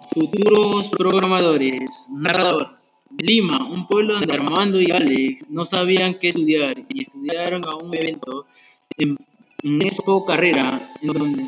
Futuros programadores. Narrador. Lima, un pueblo donde Armando y Alex no sabían qué estudiar y estudiaron a un evento en, en Carrera, en donde